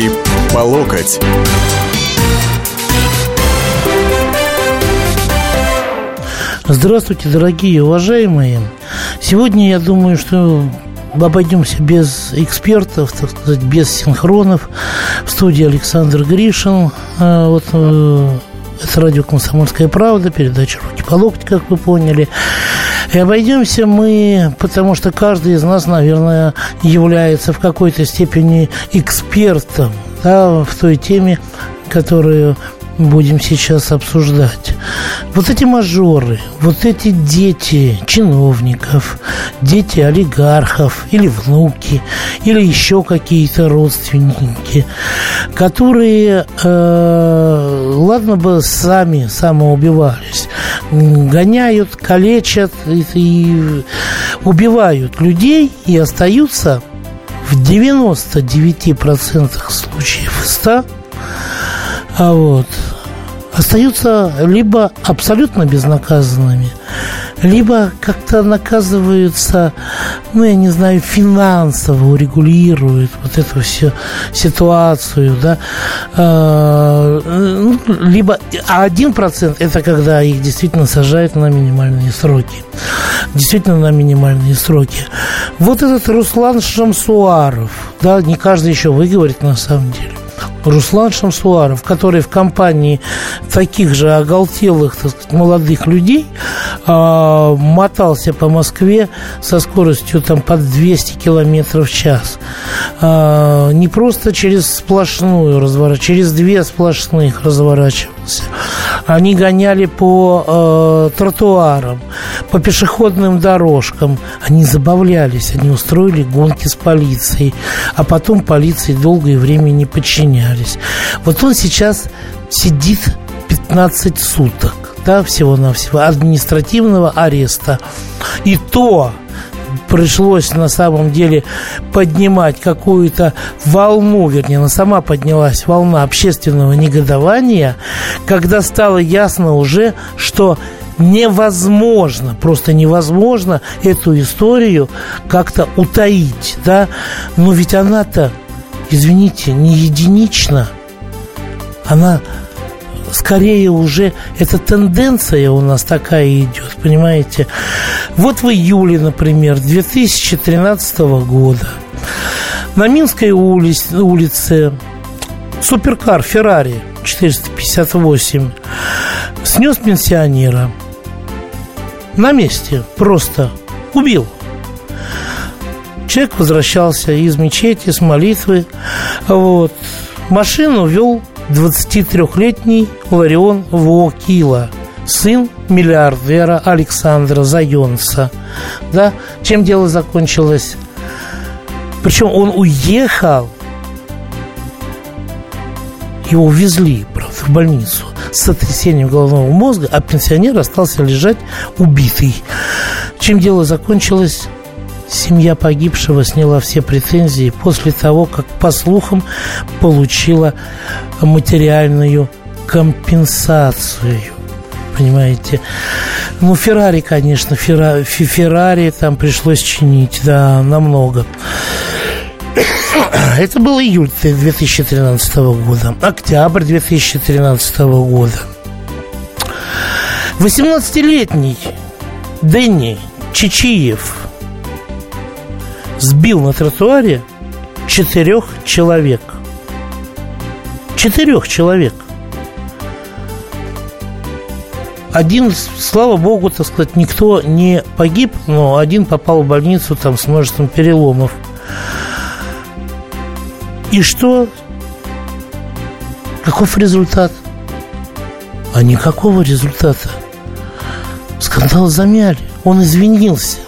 Руки по локоть. Здравствуйте, дорогие уважаемые. Сегодня я думаю, что обойдемся без экспертов, так сказать, без синхронов. В студии Александр Гришин. А, вот э, это радио «Комсомольская правда», передача «Руки по локоть», как вы поняли. И обойдемся мы, потому что каждый из нас, наверное, является в какой-то степени экспертом да, в той теме, которую будем сейчас обсуждать. Вот эти мажоры, вот эти дети чиновников, дети олигархов или внуки, или еще какие-то родственники, которые, э, ладно бы сами самоубивались, гоняют, калечат и, и убивают людей и остаются в 99% случаев 100 а вот, остаются либо абсолютно безнаказанными, либо как-то наказываются, ну, я не знаю, финансово урегулируют вот эту всю ситуацию, да, а, ну, либо, а один процент это когда их действительно сажают на минимальные сроки, действительно на минимальные сроки. Вот этот Руслан Шамсуаров, да, не каждый еще выговорит на самом деле. Руслан Шамсуаров, который в компании таких же оголтелых, так сказать, молодых людей э, мотался по Москве со скоростью там под 200 километров в час. Э, не просто через сплошную разворачивался, через две сплошных разворачивался. Они гоняли по э, тротуарам, по пешеходным дорожкам. Они забавлялись, они устроили гонки с полицией, а потом полиции долгое время не подчинялись. Вот он сейчас сидит 15 суток, да, всего-навсего, административного ареста. И то пришлось на самом деле поднимать какую-то волну, вернее, она сама поднялась волна общественного негодования, когда стало ясно уже, что невозможно, просто невозможно эту историю как-то утаить, да, но ведь она-то извините, не единично, она скорее уже эта тенденция у нас такая идет, понимаете? Вот в июле, например, 2013 года на Минской улице, улице суперкар Феррари 458 снес пенсионера на месте, просто убил – Человек возвращался из мечети, с молитвы. Вот. Машину вел 23-летний Ларион Вокила, сын миллиардера Александра Зайонца. Да? Чем дело закончилось? Причем он уехал, его увезли, правда, в больницу с сотрясением головного мозга, а пенсионер остался лежать убитый. Чем дело закончилось? Семья погибшего сняла все претензии после того, как, по слухам, получила материальную компенсацию. Понимаете? Ну, Феррари, конечно, Феррари, Феррари там пришлось чинить, да, намного. Это был июль 2013 года, октябрь 2013 года. 18-летний Дэнни Чичиев – сбил на тротуаре четырех человек. Четырех человек. Один, слава богу, так сказать, никто не погиб, но один попал в больницу там с множеством переломов. И что? Каков результат? А никакого результата. Скандал замяли. Он извинился.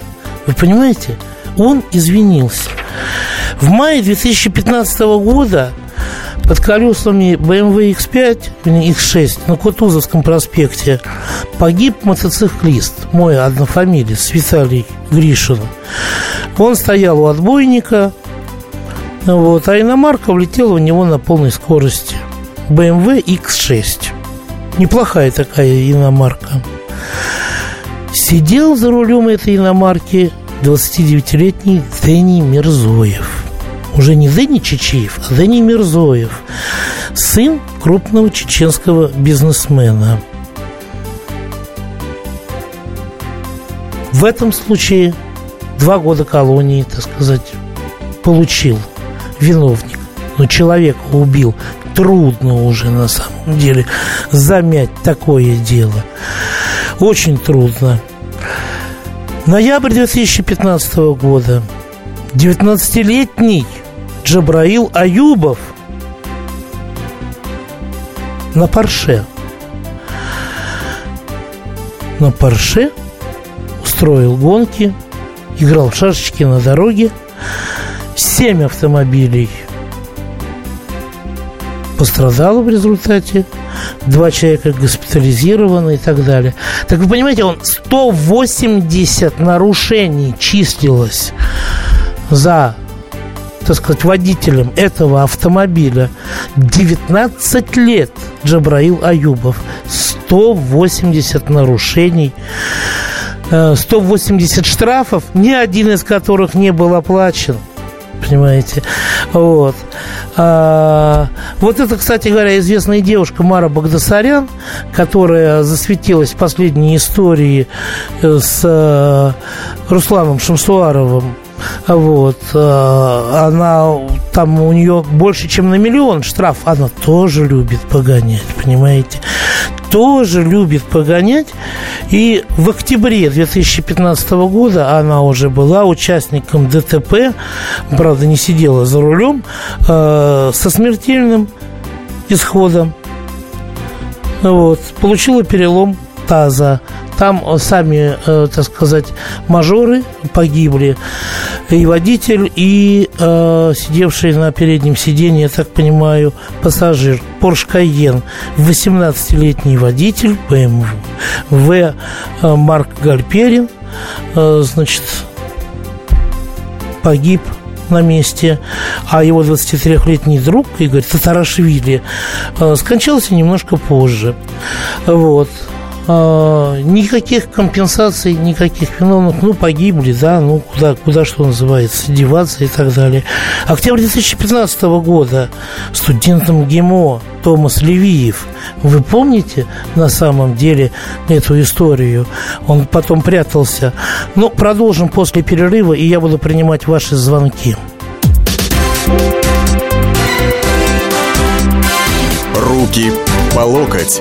Вы понимаете? Он извинился. В мае 2015 года под колесами BMW X5, X6 на Кутузовском проспекте погиб мотоциклист, мой однофамилец, Виталий Гришин. Он стоял у отбойника, вот, а иномарка влетела в него на полной скорости. BMW X6. Неплохая такая иномарка. Сидел за рулем этой иномарки 29-летний Дэнни Мирзоев. уже не Дени Чечиев, а Дени Мирзоев, сын крупного чеченского бизнесмена. В этом случае два года колонии, так сказать, получил виновник. Но человека убил трудно уже на самом деле замять такое дело. Очень трудно. Ноябрь 2015 года. 19-летний Джабраил Аюбов на Порше. На Порше устроил гонки, играл в шашечки на дороге. Семь автомобилей пострадало в результате. Два человека госпитализированы и так далее. Так вы понимаете, он 180 нарушений числилось за так сказать, водителем этого автомобиля 19 лет Джабраил Аюбов. 180 нарушений, 180 э, штрафов, ни один из которых не был оплачен понимаете. Вот. А, вот это, кстати говоря, известная девушка Мара Багдасарян, которая засветилась в последней истории э, с э, Русланом Шамсуаровым вот, э, она там у нее больше, чем на миллион штраф, она тоже любит погонять, понимаете? Тоже любит погонять. И в октябре 2015 года она уже была участником ДТП, правда, не сидела за рулем, э, со смертельным исходом. Вот, получила перелом таза. Там сами, э, так сказать, мажоры погибли. И водитель, и э, сидевший на переднем сиденье, я так понимаю, пассажир. Porsche Cayenne. 18-летний водитель BMW. В э, Марк Гальперин. Э, значит, погиб на месте, а его 23-летний друг Игорь Татарашвили э, скончался немножко позже. Вот. А, никаких компенсаций, никаких виновных, ну, погибли, да, ну, куда, куда что называется, деваться и так далее. Октябрь 2015 года студентом ГИМО Томас Левиев, вы помните на самом деле эту историю? Он потом прятался. Ну, продолжим после перерыва, и я буду принимать ваши звонки. Руки по локоть.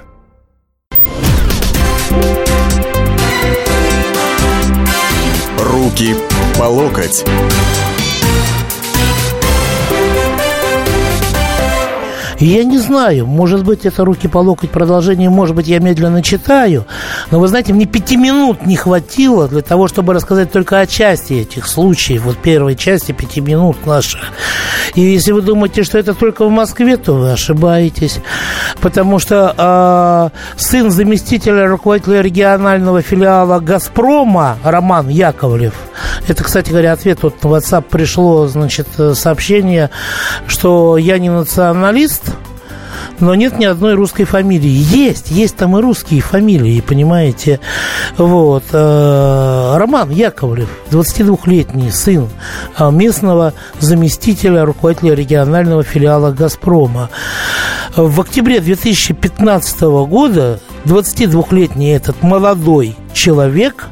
Руки по локоть. Я не знаю, может быть, это руки по локоть продолжение, может быть, я медленно читаю, но вы знаете, мне пяти минут не хватило для того, чтобы рассказать только о части этих случаев, вот первой части пяти минут наших. И если вы думаете, что это только в Москве, то вы ошибаетесь, потому что э, сын заместителя руководителя регионального филиала «Газпрома» Роман Яковлев, это, кстати говоря, ответ. Вот на WhatsApp пришло, значит, сообщение, что я не националист, но нет ни одной русской фамилии. Есть, есть там и русские фамилии, понимаете. Вот. Э, Роман Яковлев, 22-летний сын э, местного заместителя руководителя регионального филиала «Газпрома». В октябре 2015 года 22-летний этот молодой человек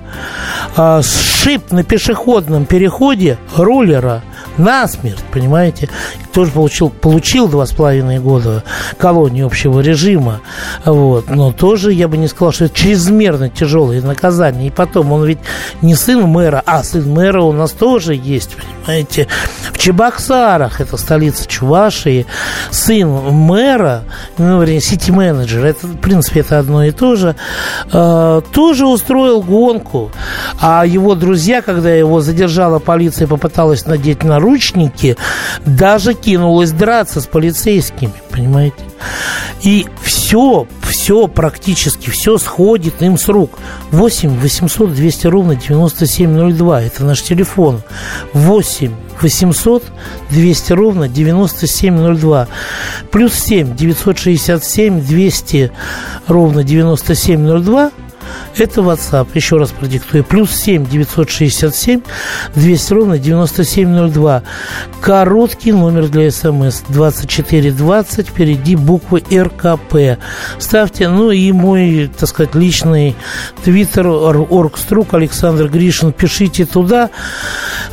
а, сшиб на пешеходном переходе рулера насмерть, понимаете, тоже получил, получил два с половиной года колонии общего режима, вот, но тоже я бы не сказал, что это чрезмерно тяжелое наказание, и потом он ведь не сын мэра, а сын мэра у нас тоже есть, понимаете, в Чебоксарах, это столица Чувашии, сын мэра, ну, сити-менеджер, это, в принципе, это одно и то же, э, тоже устроил гонку, А его друзья, когда его задержала полиция попыталась надеть наручники, даже кинулась драться с полицейскими, понимаете? И все, все практически, все сходит им с рук. 8 800 200 ровно 9702. Это наш телефон. 8 800 200 ровно 9702. Плюс 7 967 200 ровно 9702. Это WhatsApp. Еще раз продиктую. Плюс 7 967 200 ровно 9702. Короткий номер для смс 2420. Впереди буквы РКП. Ставьте. Ну и мой, так сказать, личный твиттер Оргструк Александр Гришин. Пишите туда.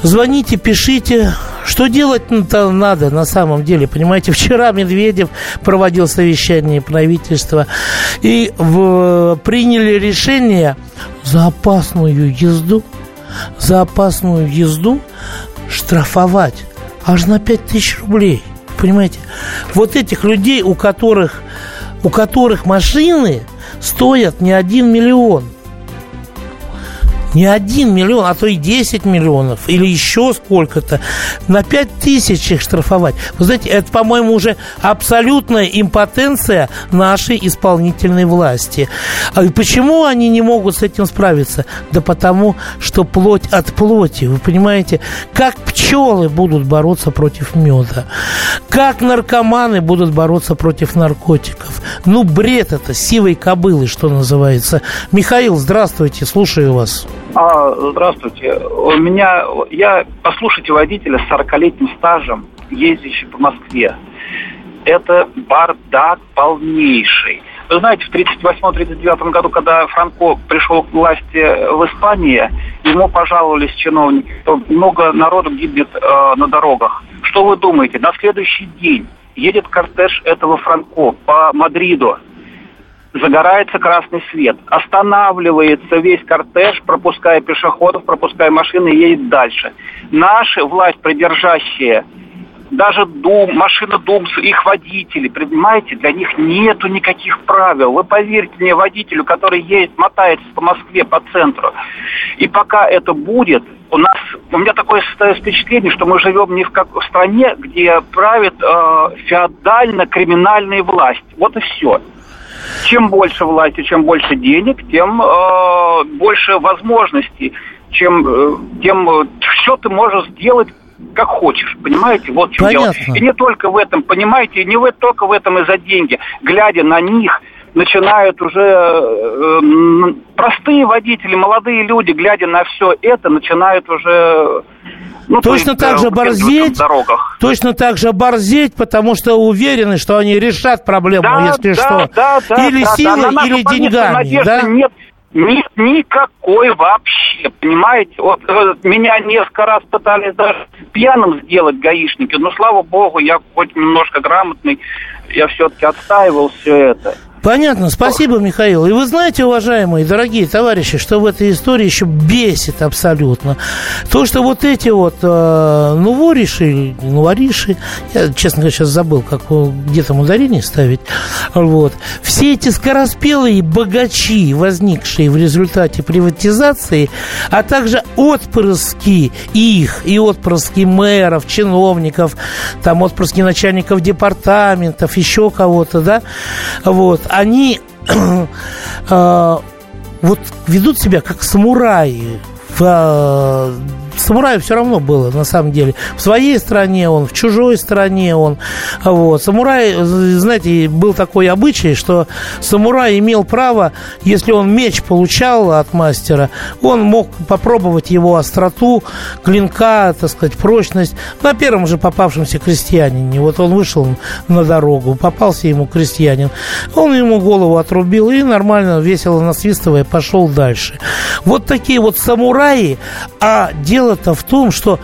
Звоните, пишите. Что делать-то надо на самом деле? Понимаете, вчера Медведев проводил совещание правительства и в, приняли решение за опасную езду, за опасную езду штрафовать аж на 5 тысяч рублей. Понимаете? Вот этих людей, у которых, у которых машины стоят не один миллион – не один миллион, а то и 10 миллионов, или еще сколько-то, на 5 тысяч их штрафовать. Вы знаете, это, по-моему, уже абсолютная импотенция нашей исполнительной власти. А почему они не могут с этим справиться? Да потому, что плоть от плоти. Вы понимаете, как пчелы будут бороться против меда, как наркоманы будут бороться против наркотиков. Ну, бред это, сивой кобылы, что называется. Михаил, здравствуйте, слушаю вас. А, здравствуйте. У меня, я, послушайте, водителя с 40-летним стажем, ездящий по Москве. Это бардак полнейший. Вы знаете, в 1938-1939 году, когда Франко пришел к власти в Испании, ему пожаловались чиновники, что много народу гибнет э, на дорогах. Что вы думаете? На следующий день едет кортеж этого Франко по Мадриду загорается красный свет. Останавливается весь кортеж, пропуская пешеходов, пропуская машины едет дальше. Наши власть придержащие даже Дум, машина Думс, их водители, понимаете, для них нету никаких правил. Вы поверьте мне, водителю, который едет, мотается по Москве, по центру. И пока это будет, у нас, у меня такое впечатление, что мы живем не в, как, в стране, где правит э, феодально-криминальная власть. Вот и все чем больше власти, чем больше денег, тем э, больше возможностей, чем э, тем э, все ты можешь сделать как хочешь, понимаете? Вот что дело. И не только в этом, понимаете, не в, только в этом из-за деньги. Глядя на них, начинают уже э, простые водители, молодые люди, глядя на все это, начинают уже ну, точно есть, так же борзеть, точно так же борзеть, потому что уверены, что они решат проблему, да, если да, что. Да, да, или да, силой, да, или деньгами. Да? Нет, нет никакой вообще, понимаете? Вот, вот меня несколько раз пытались даже пьяным сделать гаишники, но слава богу, я хоть немножко грамотный, я все-таки отстаивал все это. Понятно, спасибо, Михаил. И вы знаете, уважаемые, дорогие товарищи, что в этой истории еще бесит абсолютно. То, что вот эти вот э, нувориши, нувориши, я, честно говоря, сейчас забыл, как где там ударение ставить, вот, все эти скороспелые богачи, возникшие в результате приватизации, а также отпрыски их и отпрыски мэров, чиновников, там отпрыски начальников департаментов, еще кого-то, да, вот, они э, вот ведут себя как самураи в э, самураю все равно было, на самом деле. В своей стране он, в чужой стране он. Вот. Самурай, знаете, был такой обычай, что самурай имел право, если он меч получал от мастера, он мог попробовать его остроту, клинка, так сказать, прочность на первом же попавшемся крестьянине. Вот он вышел на дорогу, попался ему крестьянин, он ему голову отрубил и нормально, весело насвистывая, пошел дальше. Вот такие вот самураи, а дело дело-то в том, что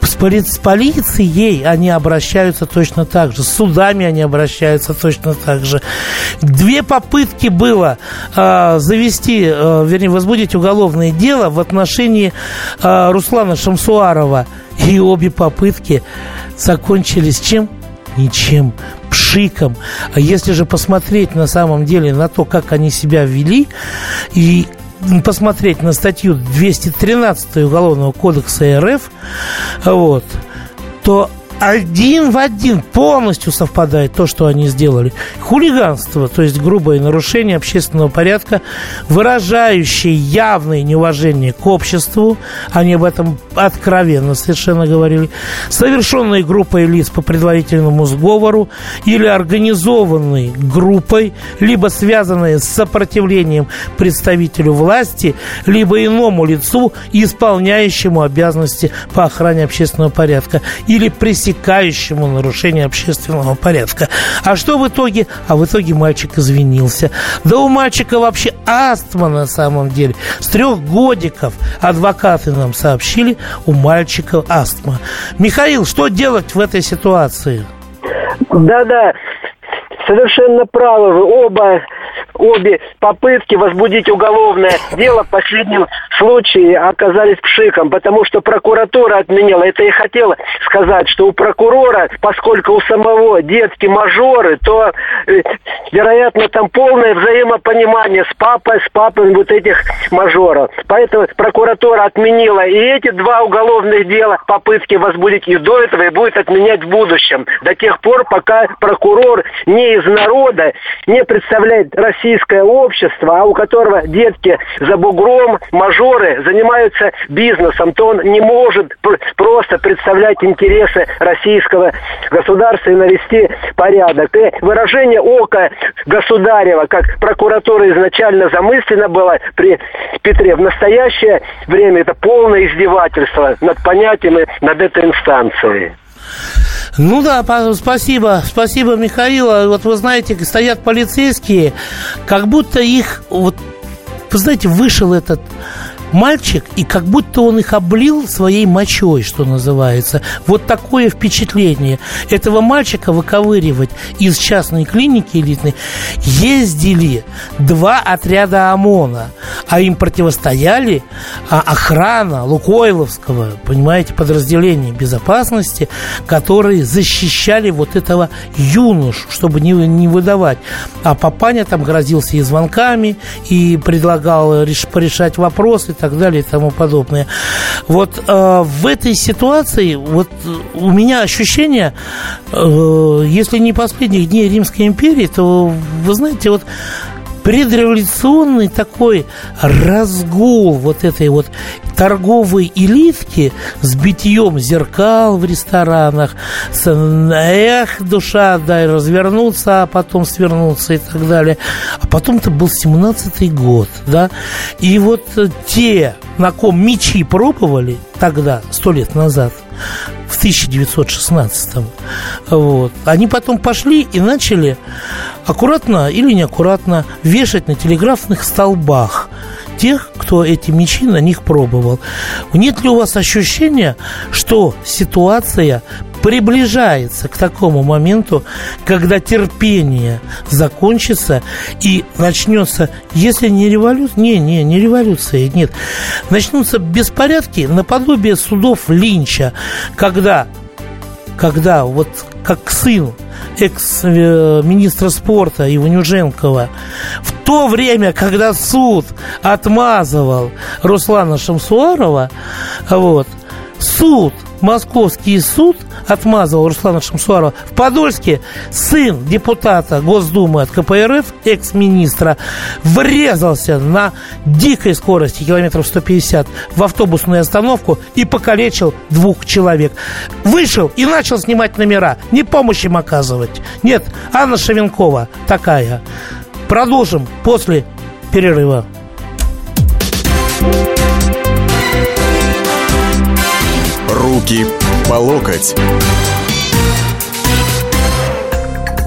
с, полицией они обращаются точно так же, с судами они обращаются точно так же. Две попытки было э, завести, э, вернее, возбудить уголовное дело в отношении э, Руслана Шамсуарова. И обе попытки закончились чем? Ничем пшиком. А если же посмотреть на самом деле на то, как они себя вели, и посмотреть на статью 213 Уголовного кодекса РФ, вот, то один в один полностью совпадает то, что они сделали. Хулиганство, то есть грубое нарушение общественного порядка, выражающее явное неуважение к обществу, они об этом откровенно совершенно говорили, совершенные группой лиц по предварительному сговору или организованной группой, либо связанные с сопротивлением представителю власти, либо иному лицу, исполняющему обязанности по охране общественного порядка, или пресекающему пресекающему нарушение общественного порядка. А что в итоге? А в итоге мальчик извинился. Да у мальчика вообще астма на самом деле. С трех годиков адвокаты нам сообщили, у мальчика астма. Михаил, что делать в этой ситуации? Да-да, совершенно правы вы оба обе попытки возбудить уголовное дело в последнем случае оказались пшиком, потому что прокуратура отменила. Это я хотела сказать, что у прокурора, поскольку у самого детки мажоры, то, э, вероятно, там полное взаимопонимание с папой, с папой вот этих мажоров. Поэтому прокуратура отменила и эти два уголовных дела, попытки возбудить и до этого, и будет отменять в будущем. До тех пор, пока прокурор не из народа, не представляет российское общество, а у которого детки за бугром, мажоры занимаются бизнесом, то он не может просто представлять интересы российского государства и навести порядок. И выражение ока государева, как прокуратура изначально замысленно была при Петре, в настоящее время это полное издевательство над понятием и над этой инстанцией. Ну да, спасибо, спасибо, Михаил. Вот вы знаете, стоят полицейские, как будто их, вот, вы знаете, вышел этот мальчик, и как будто он их облил своей мочой, что называется. Вот такое впечатление. Этого мальчика выковыривать из частной клиники элитной ездили два отряда ОМОНа, а им противостояли а, охрана Лукойловского, понимаете, подразделения безопасности, которые защищали вот этого юношу, чтобы не, не выдавать. А папаня там грозился и звонками, и предлагал реш, порешать вопросы так далее и тому подобное. Вот э, в этой ситуации вот у меня ощущение, э, если не последних дней Римской империи, то вы знаете, вот предреволюционный такой разгул вот этой вот торговой элитки с битьем зеркал в ресторанах, с эх, душа, дай развернуться, а потом свернуться и так далее. А потом-то был 17-й год, да, и вот те, на ком мечи пробовали тогда, сто лет назад, в 1916 вот, они потом пошли и начали аккуратно или неаккуратно вешать на телеграфных столбах тех, кто эти мечи на них пробовал. Нет ли у вас ощущения, что ситуация приближается к такому моменту, когда терпение закончится и начнется, если не революция, не, не, не революция, нет, начнутся беспорядки наподобие судов Линча, когда, когда вот как сын экс-министра спорта Иванюженкова, в то время, когда суд отмазывал Руслана Шамсуарова, вот, суд, московский суд отмазывал Руслана Шамсуарова. В Подольске сын депутата Госдумы от КПРФ, экс-министра, врезался на дикой скорости, километров 150, в автобусную остановку и покалечил двух человек. Вышел и начал снимать номера. Не помощь им оказывать. Нет, Анна Шевенкова такая. Продолжим после перерыва. Руки по локоть.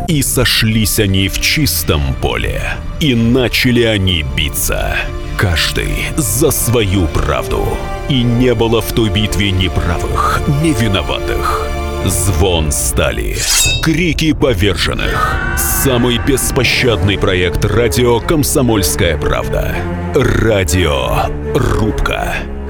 И сошлись они в чистом поле, и начали они биться. Каждый за свою правду. И не было в той битве ни правых, ни виноватых. Звон стали. Крики поверженных. Самый беспощадный проект радио «Комсомольская правда». Радио Рубка.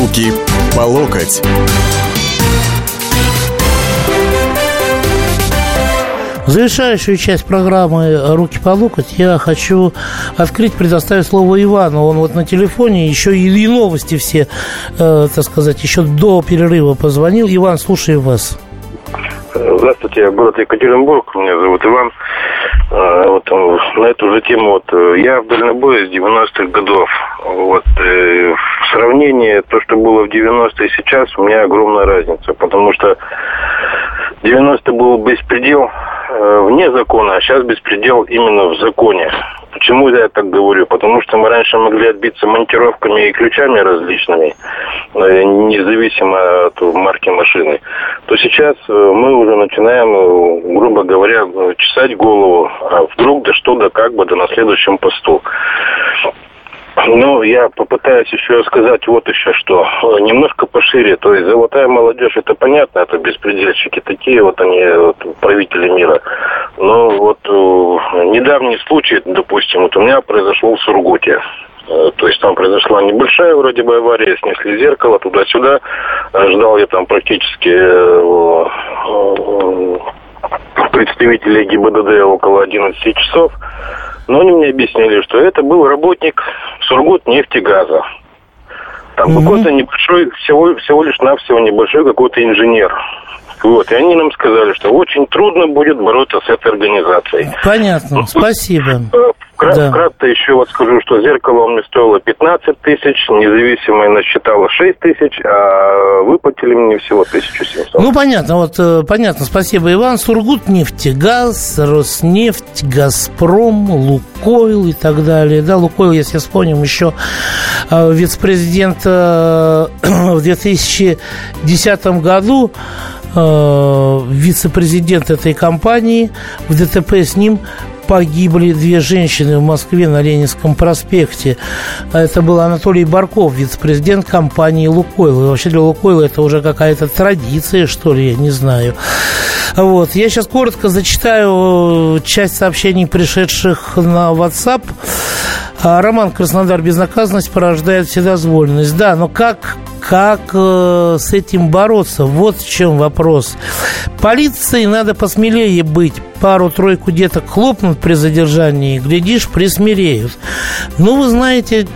Руки по локоть. Завершающую часть программы «Руки по локоть» я хочу открыть, предоставить слово Ивану. Он вот на телефоне еще и, и новости все, э, так сказать, еще до перерыва позвонил. Иван, слушаю вас. Здравствуйте, город Екатеринбург, меня зовут Иван. А, вот, э, на эту же тему, вот, э, я в дальнобое с 90-х годов. Вот, э, в сравнении то, что было в 90-е сейчас, у меня огромная разница, потому что 90 был беспредел э, вне закона, а сейчас беспредел именно в законе. Почему я так говорю? Потому что мы раньше могли отбиться монтировками и ключами различными, э, независимо от марки машины. То сейчас э, мы уже начинаем, э, грубо говоря, чесать голову. А вдруг да что, да как бы, да на следующем посту. Ну, я попытаюсь еще сказать вот еще что. Немножко пошире. То есть золотая молодежь, это понятно, это беспредельщики такие, вот они, вот, правители мира. Но вот э, недавний случай, допустим, вот у меня произошел в Сургуте. Э, то есть там произошла небольшая вроде бы авария, снесли зеркало туда-сюда. Ждал я там практически э, представителей ГИБДД около 11 часов. Но они мне объяснили, что это был работник Сургут нефтегаза. Там угу. какой-то небольшой, всего, всего лишь навсего небольшой какой-то инженер. Вот, и они нам сказали, что очень трудно будет бороться с этой организацией. Понятно, спасибо. Крат, да. Кратко еще вот скажу, что зеркало мне стоило 15 тысяч, независимое насчитало 6 тысяч, а выплатили мне всего 1700. Ну, понятно, вот э, понятно, спасибо, Иван. Сургут, нефтегаз, Роснефть, Газпром, Лукойл и так далее. Да, Лукойл, если вспомним, еще э, вице-президент э, в 2010 году вице-президент этой компании в ДТП с ним погибли две женщины в Москве на Ленинском проспекте. Это был Анатолий Барков, вице-президент компании «Лукойл». И вообще для «Лукойла» это уже какая-то традиция, что ли, я не знаю. Вот. Я сейчас коротко зачитаю часть сообщений, пришедших на WhatsApp. А, Роман Краснодар безнаказанность порождает вседозволенность. Да, но как, как э, с этим бороться? Вот в чем вопрос. Полиции надо посмелее быть. Пару-тройку деток хлопнут при задержании, глядишь, присмиреют. Ну, вы знаете,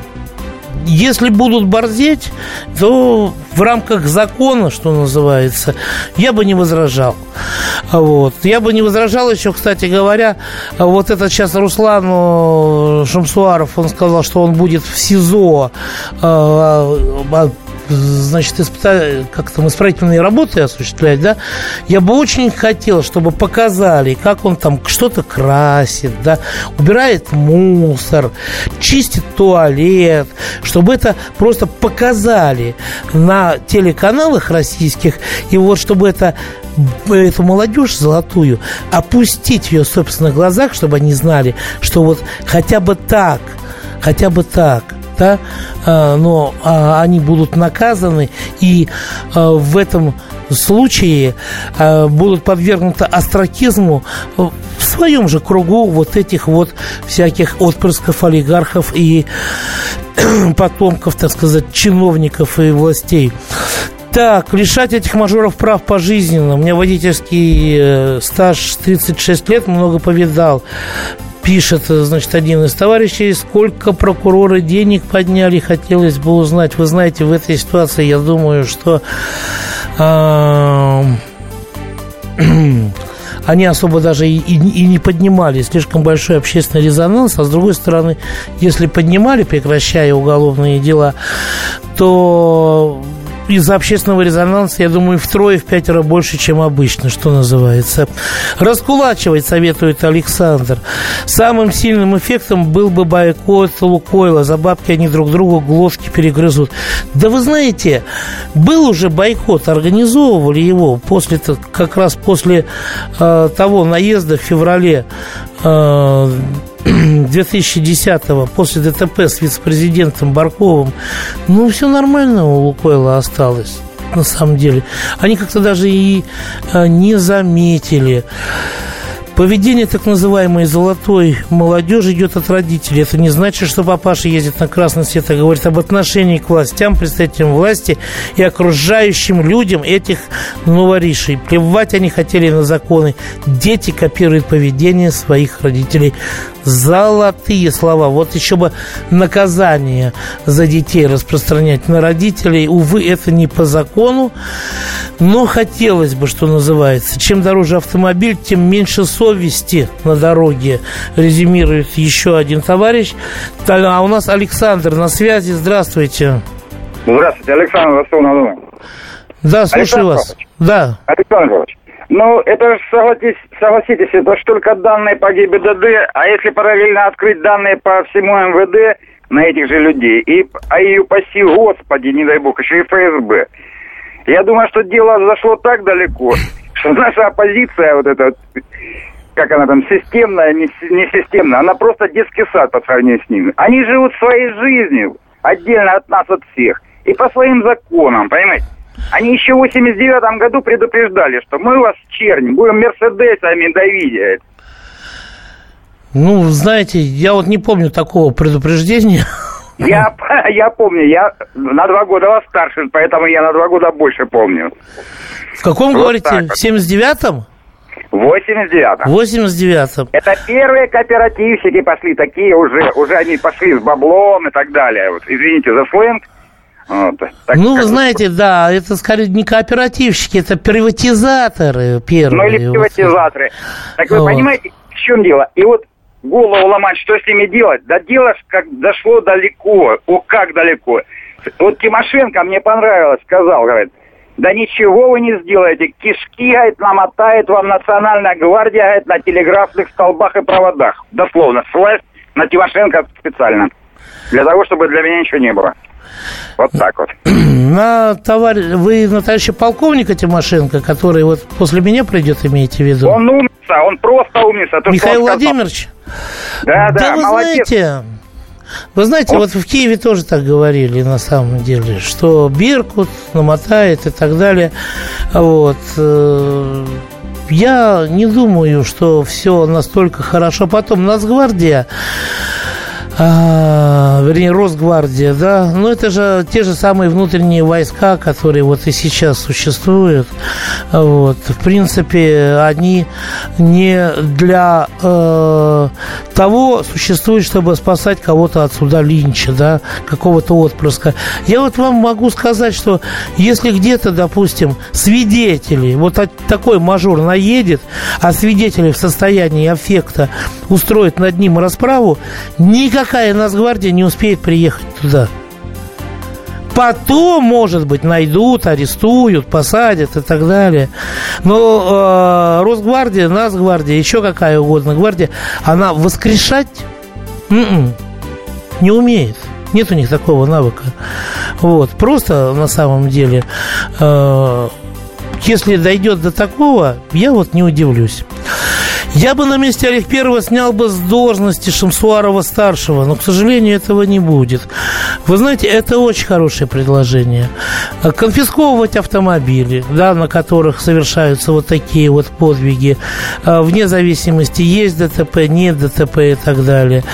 если будут борзеть, то в рамках закона, что называется, я бы не возражал. Вот. Я бы не возражал еще, кстати говоря, вот этот сейчас Руслан Шамсуаров, он сказал, что он будет в СИЗО а, значит, испыта... как там исправительные работы осуществлять, да, я бы очень хотел, чтобы показали, как он там что-то красит, да, убирает мусор, чистит туалет, чтобы это просто показали на телеканалах российских, и вот чтобы это эту молодежь золотую опустить в ее собственных глазах, чтобы они знали, что вот хотя бы так, хотя бы так – да, а, но а, они будут наказаны, и а, в этом случае будут подвергнуты астракизму в своем же кругу вот этих вот всяких отпрысков, олигархов и потомков, так сказать, чиновников и властей. Так, лишать этих мажоров прав пожизненно. У меня водительский э, стаж 36 лет, много повидал пишет, значит, один из товарищей, сколько прокуроры денег подняли, хотелось бы узнать. Вы знаете, в этой ситуации, я думаю, что они особо даже и, и, и не поднимали, слишком большой общественный резонанс, а с другой стороны, если поднимали, прекращая уголовные дела, то из-за общественного резонанса, я думаю, втрое, в пятеро больше, чем обычно, что называется. Раскулачивать советует Александр. Самым сильным эффектом был бы бойкот Лукойла. За бабки они друг другу глотки перегрызут. Да вы знаете, был уже бойкот, организовывали его после, как раз после э, того наезда в феврале э, 2010-го, после ДТП с вице-президентом Барковым, ну, все нормально у Лукойла осталось на самом деле. Они как-то даже и э, не заметили. Поведение так называемой золотой молодежи идет от родителей. Это не значит, что папаша ездит на красный свет, а говорит об отношении к властям, представителям власти и окружающим людям этих новоришей. Плевать они хотели на законы. Дети копируют поведение своих родителей золотые слова. Вот еще бы наказание за детей распространять на родителей. Увы, это не по закону, но хотелось бы, что называется. Чем дороже автомобиль, тем меньше совести на дороге, резюмирует еще один товарищ. А у нас Александр на связи. Здравствуйте. Здравствуйте, Александр Ростов-на-Дону. Да, слушаю Александр вас. Да. Александр Павлович, ну, это же, согласитесь, согласитесь, это же только данные по ГИБДД, а если параллельно открыть данные по всему МВД на этих же людей, и, а и упаси, господи, не дай бог, еще и ФСБ. Я думаю, что дело зашло так далеко, что наша оппозиция, вот эта, как она там, системная, не, не системная, она просто детский сад по сравнению с ними. Они живут своей жизнью, отдельно от нас, от всех, и по своим законам, понимаете? Они еще в 89 году предупреждали, что мы вас черни, будем Мерседесами давить. Ну, знаете, я вот не помню такого предупреждения. Я, я помню, я на два года вас старше, поэтому я на два года больше помню. В каком, вот говорите, в 79-м? В 89-м. 89-м. Это первые кооперативщики пошли, такие уже, уже они пошли с баблом и так далее. Вот, извините за сленг. Вот, так, ну, вы знаете, да, это скорее не кооперативщики, это приватизаторы первые. Ну, или приватизаторы. Так вы вот. понимаете, в чем дело? И вот голову ломать, что с ними делать? Да дело как дошло далеко. О, как далеко. Вот Тимошенко мне понравилось, сказал, говорит, да ничего вы не сделаете. Кишки, говорит, намотает вам Национальная гвардия, говорит, на телеграфных столбах и проводах. Дословно, ссылаясь на Тимошенко специально. Для того, чтобы для меня ничего не было. Вот так вот. На товарищ... Вы на товарища полковника Тимошенко, который вот после меня придет, имеете в виду? Он умница, он просто умница. То, Михаил Владимирович? Да, да, да вы молодец. знаете, вы знаете, вот в Киеве тоже так говорили на самом деле, что Беркут намотает и так далее. Вот. Э, я не думаю, что все настолько хорошо. Потом Нацгвардия а, вернее, Росгвардия, да, ну это же те же самые внутренние войска, которые вот и сейчас существуют. Вот. В принципе, они не для э, того существуют, чтобы спасать кого-то от суда Линча, да, какого-то отпрыска. Я вот вам могу сказать, что если где-то, допустим, свидетели, вот такой мажор наедет, а свидетели в состоянии аффекта устроят над ним расправу, никак никакая Нацгвардия не успеет приехать туда. Потом, может быть, найдут, арестуют, посадят и так далее. Но э, Росгвардия, Нацгвардия, еще какая угодно гвардия, она воскрешать м-м, не умеет. Нет у них такого навыка. Вот. Просто на самом деле, э, если дойдет до такого, я вот не удивлюсь. Я бы на месте Олег Первого снял бы с должности Шамсуарова-старшего, но, к сожалению, этого не будет. Вы знаете, это очень хорошее предложение. Конфисковывать автомобили, да, на которых совершаются вот такие вот подвиги, а, вне зависимости, есть ДТП, нет ДТП и так далее.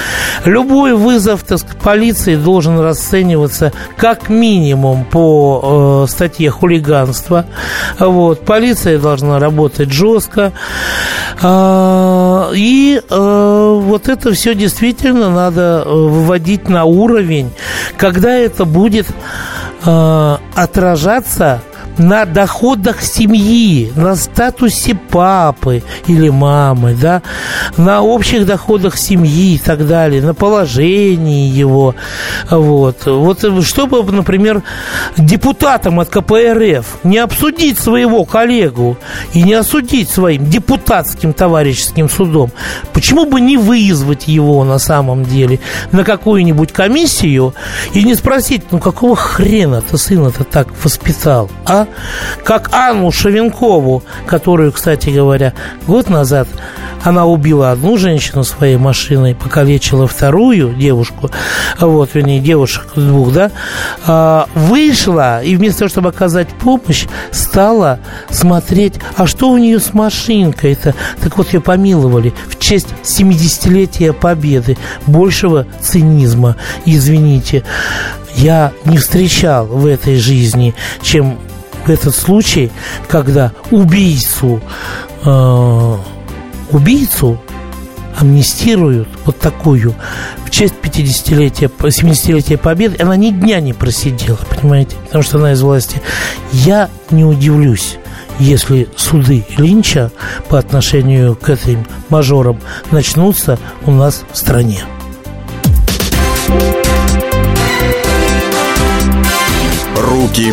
Любой вызов так, полиции должен расцениваться как минимум по э, статье хулиганства. Вот. Полиция должна работать жестко. Э, а, и э, вот это все действительно надо э, выводить на уровень, когда это будет э, отражаться на доходах семьи, на статусе папы или мамы, да, на общих доходах семьи и так далее, на положении его. Вот. Вот чтобы, например, депутатам от КПРФ не обсудить своего коллегу и не осудить своим депутатским товарищеским судом, почему бы не вызвать его на самом деле на какую-нибудь комиссию и не спросить, ну какого хрена ты сына-то так воспитал, а? Как Анну Шавенкову, которую, кстати говоря, год назад она убила одну женщину своей машиной, покалечила вторую девушку, вот, вернее, девушек двух, да, а, вышла и вместо того, чтобы оказать помощь, стала смотреть, а что у нее с машинкой-то? Так вот, ее помиловали в честь 70-летия Победы. Большего цинизма, извините, я не встречал в этой жизни, чем этот случай, когда убийцу э, убийцу амнистируют вот такую в честь 50-летия, 70-летия Победы, она ни дня не просидела, понимаете, потому что она из власти. Я не удивлюсь, если суды Линча по отношению к этим мажорам начнутся у нас в стране. Руки